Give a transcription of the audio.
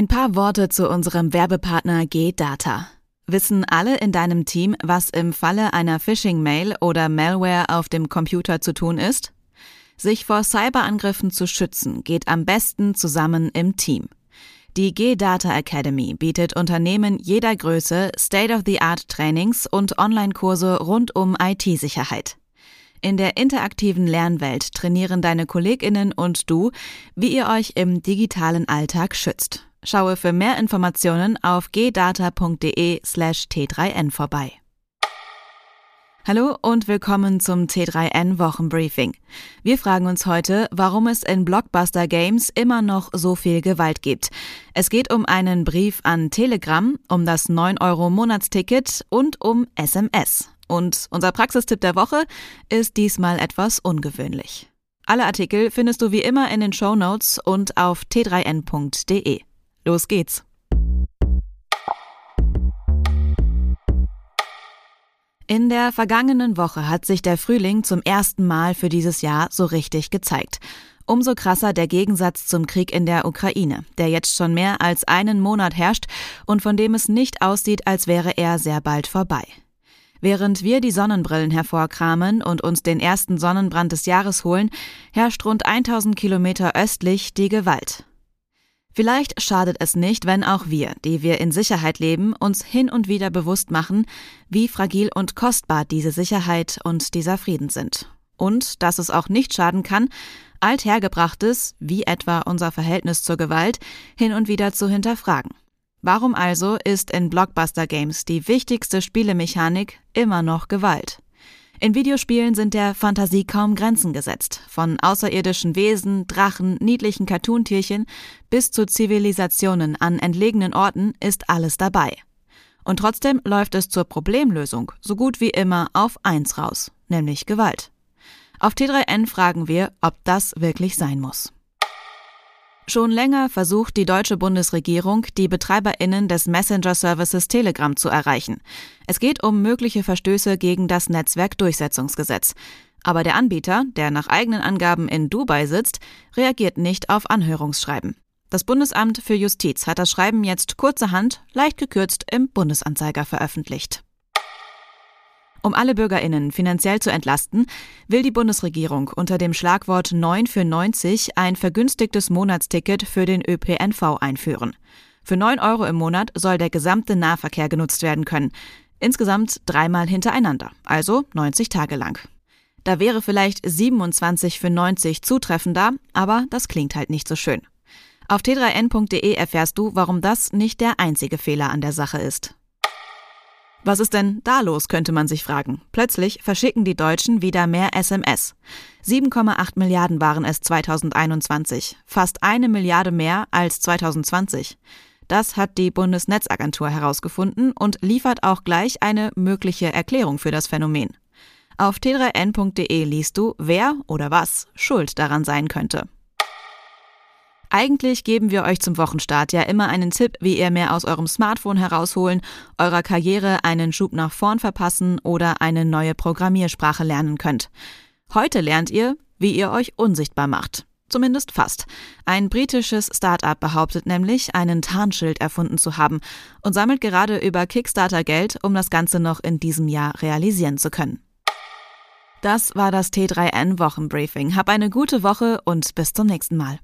Ein paar Worte zu unserem Werbepartner G-Data. Wissen alle in deinem Team, was im Falle einer Phishing-Mail oder Malware auf dem Computer zu tun ist? Sich vor Cyberangriffen zu schützen, geht am besten zusammen im Team. Die G-Data Academy bietet Unternehmen jeder Größe State-of-the-Art Trainings und Online-Kurse rund um IT-Sicherheit. In der interaktiven Lernwelt trainieren deine Kolleginnen und du, wie ihr euch im digitalen Alltag schützt. Schaue für mehr Informationen auf gdata.de slash t3n vorbei. Hallo und willkommen zum T3N Wochenbriefing. Wir fragen uns heute, warum es in Blockbuster Games immer noch so viel Gewalt gibt. Es geht um einen Brief an Telegram, um das 9 Euro Monatsticket und um SMS. Und unser Praxistipp der Woche ist diesmal etwas ungewöhnlich. Alle Artikel findest du wie immer in den Show Notes und auf t3n.de. Los geht's! In der vergangenen Woche hat sich der Frühling zum ersten Mal für dieses Jahr so richtig gezeigt. Umso krasser der Gegensatz zum Krieg in der Ukraine, der jetzt schon mehr als einen Monat herrscht und von dem es nicht aussieht, als wäre er sehr bald vorbei. Während wir die Sonnenbrillen hervorkramen und uns den ersten Sonnenbrand des Jahres holen, herrscht rund 1000 Kilometer östlich die Gewalt. Vielleicht schadet es nicht, wenn auch wir, die wir in Sicherheit leben, uns hin und wieder bewusst machen, wie fragil und kostbar diese Sicherheit und dieser Frieden sind. Und dass es auch nicht schaden kann, althergebrachtes, wie etwa unser Verhältnis zur Gewalt, hin und wieder zu hinterfragen. Warum also ist in Blockbuster Games die wichtigste Spielemechanik immer noch Gewalt? In Videospielen sind der Fantasie kaum Grenzen gesetzt. Von außerirdischen Wesen, Drachen, niedlichen Cartoontierchen bis zu Zivilisationen an entlegenen Orten ist alles dabei. Und trotzdem läuft es zur Problemlösung so gut wie immer auf eins raus, nämlich Gewalt. Auf T3N fragen wir, ob das wirklich sein muss. Schon länger versucht die deutsche Bundesregierung, die Betreiberinnen des Messenger-Services Telegram zu erreichen. Es geht um mögliche Verstöße gegen das Netzwerkdurchsetzungsgesetz. Aber der Anbieter, der nach eigenen Angaben in Dubai sitzt, reagiert nicht auf Anhörungsschreiben. Das Bundesamt für Justiz hat das Schreiben jetzt kurzerhand, leicht gekürzt, im Bundesanzeiger veröffentlicht. Um alle Bürgerinnen finanziell zu entlasten, will die Bundesregierung unter dem Schlagwort 9 für 90 ein vergünstigtes Monatsticket für den ÖPNV einführen. Für 9 Euro im Monat soll der gesamte Nahverkehr genutzt werden können. Insgesamt dreimal hintereinander, also 90 Tage lang. Da wäre vielleicht 27 für 90 zutreffender, aber das klingt halt nicht so schön. Auf t3n.de erfährst du, warum das nicht der einzige Fehler an der Sache ist. Was ist denn da los, könnte man sich fragen. Plötzlich verschicken die Deutschen wieder mehr SMS. 7,8 Milliarden waren es 2021, fast eine Milliarde mehr als 2020. Das hat die Bundesnetzagentur herausgefunden und liefert auch gleich eine mögliche Erklärung für das Phänomen. Auf t3n.de liest du, wer oder was schuld daran sein könnte. Eigentlich geben wir euch zum Wochenstart ja immer einen Tipp, wie ihr mehr aus eurem Smartphone herausholen, eurer Karriere einen Schub nach vorn verpassen oder eine neue Programmiersprache lernen könnt. Heute lernt ihr, wie ihr euch unsichtbar macht. Zumindest fast. Ein britisches Start-up behauptet nämlich, einen Tarnschild erfunden zu haben und sammelt gerade über Kickstarter Geld, um das Ganze noch in diesem Jahr realisieren zu können. Das war das T3N Wochenbriefing. Hab eine gute Woche und bis zum nächsten Mal.